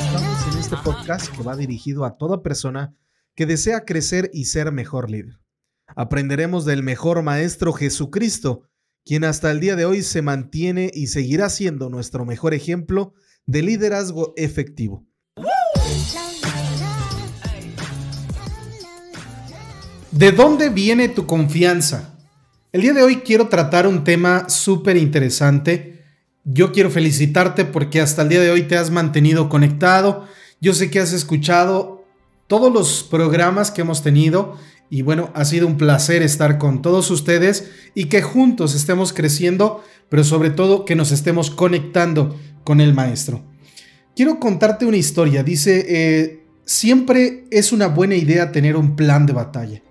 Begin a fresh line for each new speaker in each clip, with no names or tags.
Estamos en este podcast que va dirigido a toda persona que desea crecer y ser mejor líder. Aprenderemos del mejor maestro Jesucristo, quien hasta el día de hoy se mantiene y seguirá siendo nuestro mejor ejemplo de liderazgo efectivo. ¿De dónde viene tu confianza? El día de hoy quiero tratar un tema súper interesante. Yo quiero felicitarte porque hasta el día de hoy te has mantenido conectado. Yo sé que has escuchado todos los programas que hemos tenido y bueno, ha sido un placer estar con todos ustedes y que juntos estemos creciendo, pero sobre todo que nos estemos conectando con el maestro. Quiero contarte una historia. Dice, eh, siempre es una buena idea tener un plan de batalla.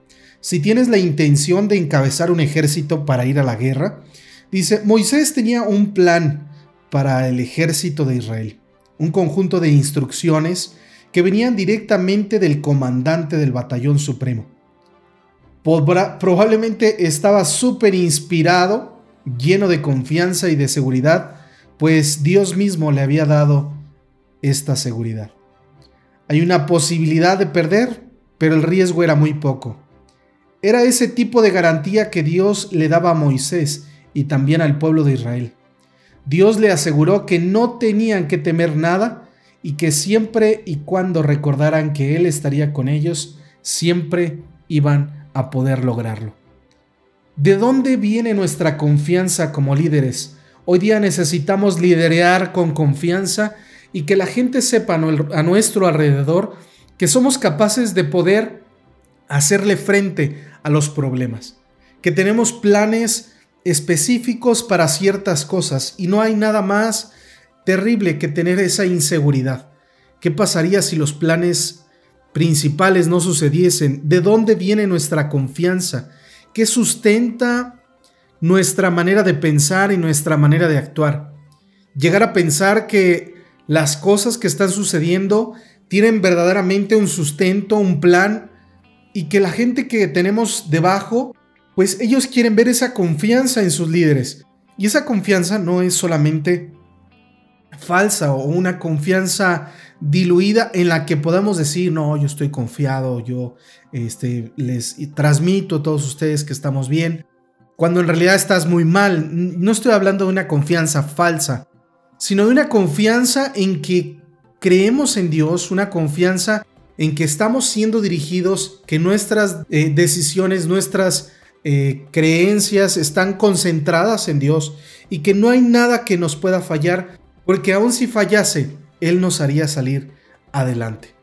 Si tienes la intención de encabezar un ejército para ir a la guerra, dice, Moisés tenía un plan para el ejército de Israel, un conjunto de instrucciones que venían directamente del comandante del batallón supremo probablemente estaba súper inspirado, lleno de confianza y de seguridad, pues Dios mismo le había dado esta seguridad. Hay una posibilidad de perder, pero el riesgo era muy poco. Era ese tipo de garantía que Dios le daba a Moisés y también al pueblo de Israel. Dios le aseguró que no tenían que temer nada y que siempre y cuando recordaran que Él estaría con ellos, siempre iban a poder lograrlo. ¿De dónde viene nuestra confianza como líderes? Hoy día necesitamos liderear con confianza y que la gente sepa a nuestro alrededor que somos capaces de poder hacerle frente a los problemas, que tenemos planes específicos para ciertas cosas y no hay nada más terrible que tener esa inseguridad. ¿Qué pasaría si los planes principales no sucediesen, ¿de dónde viene nuestra confianza? ¿Qué sustenta nuestra manera de pensar y nuestra manera de actuar? Llegar a pensar que las cosas que están sucediendo tienen verdaderamente un sustento, un plan, y que la gente que tenemos debajo, pues ellos quieren ver esa confianza en sus líderes. Y esa confianza no es solamente falsa o una confianza diluida en la que podamos decir, no, yo estoy confiado, yo este, les transmito a todos ustedes que estamos bien, cuando en realidad estás muy mal. No estoy hablando de una confianza falsa, sino de una confianza en que creemos en Dios, una confianza en que estamos siendo dirigidos, que nuestras eh, decisiones, nuestras eh, creencias están concentradas en Dios y que no hay nada que nos pueda fallar, porque aun si fallase, él nos haría salir adelante.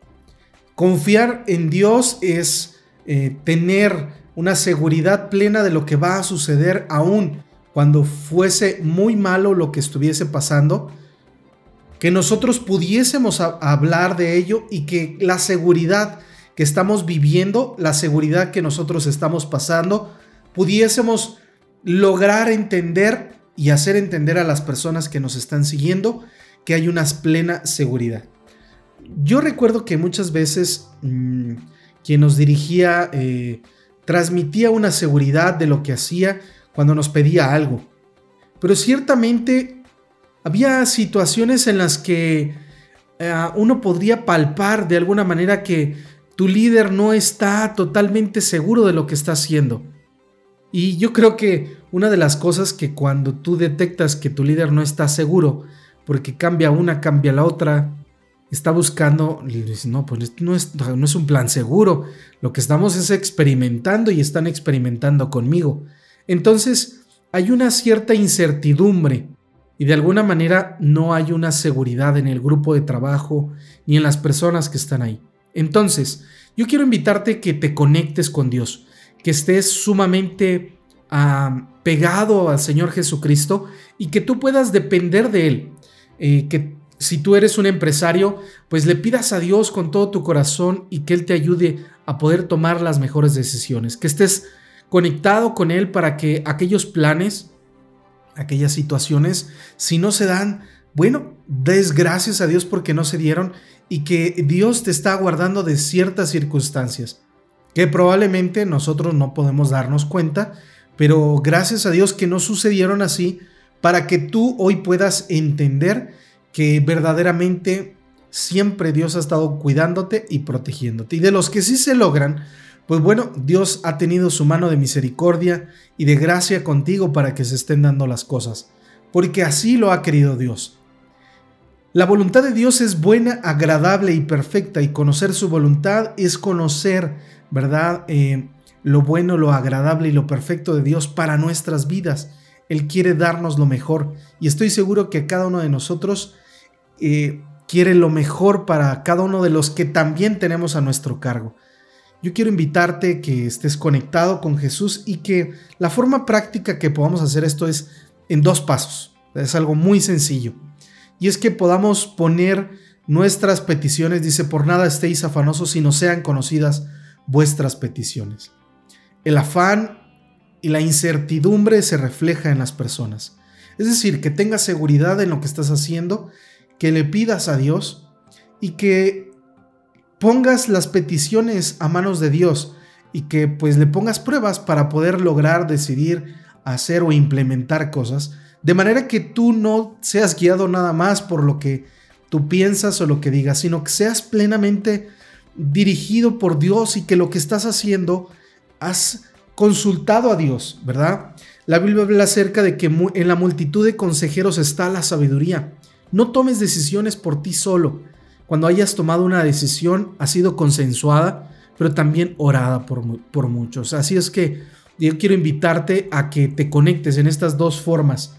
Confiar en Dios es eh, tener una seguridad plena de lo que va a suceder aún cuando fuese muy malo lo que estuviese pasando, que nosotros pudiésemos hablar de ello y que la seguridad que estamos viviendo, la seguridad que nosotros estamos pasando, pudiésemos lograr entender y hacer entender a las personas que nos están siguiendo que hay una plena seguridad. Yo recuerdo que muchas veces mm, quien nos dirigía eh, transmitía una seguridad de lo que hacía cuando nos pedía algo. Pero ciertamente había situaciones en las que eh, uno podría palpar de alguna manera que tu líder no está totalmente seguro de lo que está haciendo. Y yo creo que una de las cosas que cuando tú detectas que tu líder no está seguro, porque cambia una, cambia la otra. Está buscando, no, pues no es, no es un plan seguro. Lo que estamos es experimentando y están experimentando conmigo. Entonces, hay una cierta incertidumbre y de alguna manera no hay una seguridad en el grupo de trabajo ni en las personas que están ahí. Entonces, yo quiero invitarte que te conectes con Dios, que estés sumamente pegado al Señor Jesucristo y que tú puedas depender de Él. Eh, que si tú eres un empresario, pues le pidas a Dios con todo tu corazón y que Él te ayude a poder tomar las mejores decisiones, que estés conectado con Él para que aquellos planes, aquellas situaciones, si no se dan, bueno, des gracias a Dios porque no se dieron y que Dios te está guardando de ciertas circunstancias que probablemente nosotros no podemos darnos cuenta, pero gracias a Dios que no sucedieron así para que tú hoy puedas entender que verdaderamente siempre Dios ha estado cuidándote y protegiéndote. Y de los que sí se logran, pues bueno, Dios ha tenido su mano de misericordia y de gracia contigo para que se estén dando las cosas, porque así lo ha querido Dios. La voluntad de Dios es buena, agradable y perfecta y conocer su voluntad es conocer, ¿verdad? Eh, lo bueno, lo agradable y lo perfecto de Dios para nuestras vidas. Él quiere darnos lo mejor y estoy seguro que cada uno de nosotros eh, quiere lo mejor para cada uno de los que también tenemos a nuestro cargo. Yo quiero invitarte que estés conectado con Jesús y que la forma práctica que podamos hacer esto es en dos pasos. Es algo muy sencillo y es que podamos poner nuestras peticiones, dice, por nada estéis afanosos si no sean conocidas vuestras peticiones. El afán y la incertidumbre se refleja en las personas. Es decir, que tengas seguridad en lo que estás haciendo, que le pidas a Dios y que pongas las peticiones a manos de Dios y que pues le pongas pruebas para poder lograr decidir hacer o implementar cosas de manera que tú no seas guiado nada más por lo que tú piensas o lo que digas, sino que seas plenamente dirigido por Dios y que lo que estás haciendo has consultado a Dios, ¿verdad? La Biblia habla acerca de que en la multitud de consejeros está la sabiduría. No tomes decisiones por ti solo. Cuando hayas tomado una decisión ha sido consensuada, pero también orada por, por muchos. Así es que yo quiero invitarte a que te conectes en estas dos formas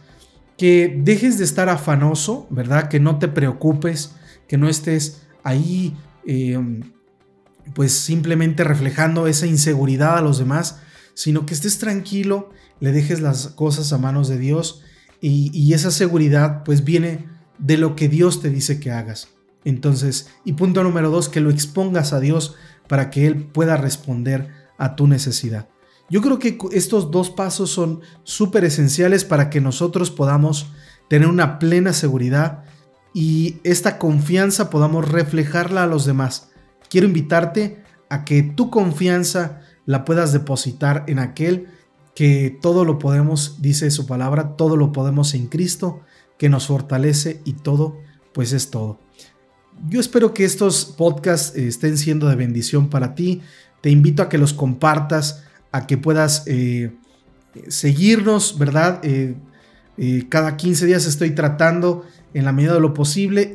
que dejes de estar afanoso, ¿verdad? Que no te preocupes, que no estés ahí, em, pues simplemente reflejando esa inseguridad a los demás, sino que estés tranquilo, le dejes las cosas a manos de Dios y, y esa seguridad pues viene de lo que Dios te dice que hagas. Entonces, y punto número dos, que lo expongas a Dios para que Él pueda responder a tu necesidad. Yo creo que estos dos pasos son súper esenciales para que nosotros podamos tener una plena seguridad y esta confianza podamos reflejarla a los demás. Quiero invitarte a que tu confianza la puedas depositar en aquel que todo lo podemos, dice su palabra, todo lo podemos en Cristo, que nos fortalece y todo, pues es todo. Yo espero que estos podcasts estén siendo de bendición para ti. Te invito a que los compartas a que puedas eh, seguirnos, ¿verdad? Eh, eh, cada 15 días estoy tratando en la medida de lo posible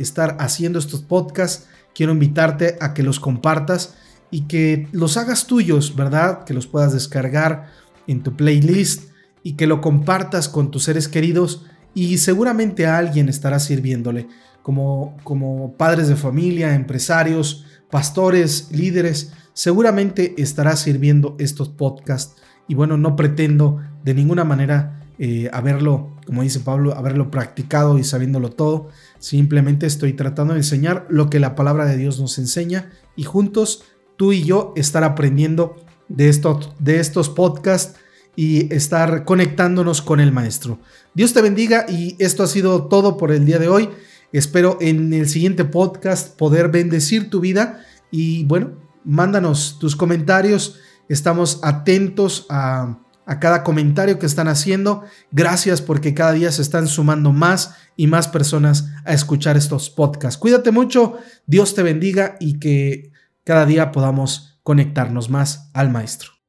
estar haciendo estos podcasts. Quiero invitarte a que los compartas y que los hagas tuyos, ¿verdad? Que los puedas descargar en tu playlist y que lo compartas con tus seres queridos y seguramente alguien estará sirviéndole, como, como padres de familia, empresarios, pastores, líderes seguramente estará sirviendo estos podcasts. Y bueno, no pretendo de ninguna manera eh, haberlo, como dice Pablo, haberlo practicado y sabiéndolo todo. Simplemente estoy tratando de enseñar lo que la palabra de Dios nos enseña y juntos tú y yo estar aprendiendo de de estos podcasts y estar conectándonos con el maestro. Dios te bendiga y esto ha sido todo por el día de hoy. Espero en el siguiente podcast poder bendecir tu vida y bueno, mándanos tus comentarios. Estamos atentos a, cada comentario que están haciendo. Gracias porque cada día se están sumando más y más personas a escuchar estos podcasts. Cuídate mucho, Dios te bendiga y que cada día podamos conectarnos más al Maestro.